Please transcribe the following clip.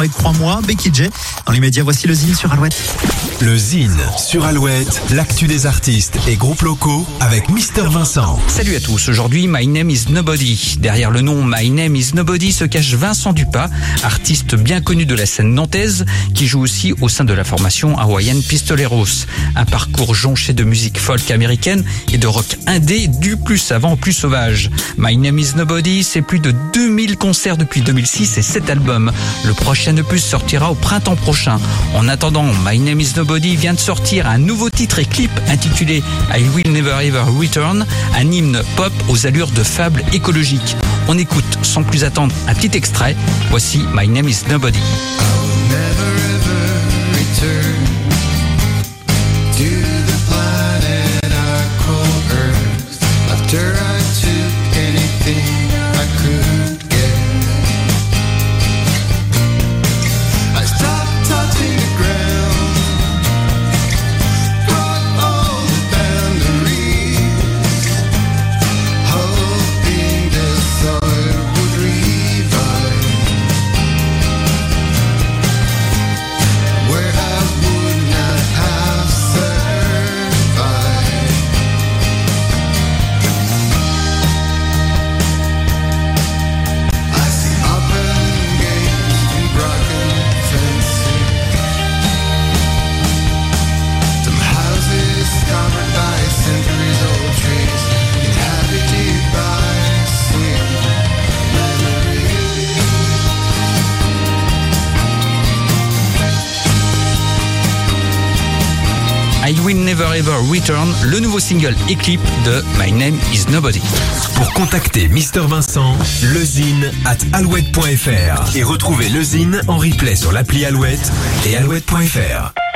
avec trois mois, Becky J. Dans les médias, voici le Zine sur Alouette. Le Zine sur Alouette, l'actu des artistes et groupes locaux avec Mister Vincent. Salut à tous, aujourd'hui My Name is Nobody. Derrière le nom My Name is Nobody se cache Vincent Dupas, artiste bien connu de la scène nantaise, qui joue aussi au sein de la formation hawaïenne Pistoleros. Un parcours jonché de musique folk américaine et de rock indé du plus savant au plus sauvage. My Name is Nobody, c'est plus de 2000 concerts depuis 2006 et 7 albums. Le prochain sortira au printemps prochain. En attendant, My Name is Nobody vient de sortir un nouveau titre et clip intitulé I Will Never Ever Return, un hymne pop aux allures de fable écologique. On écoute sans plus attendre un petit extrait. Voici My Name is Nobody. I Will Never Ever Return, le nouveau single et clip de My Name is Nobody. Pour contacter Mister Vincent, lezine at alouette.fr et retrouver lezine en replay sur l'appli Alouette et alouette.fr.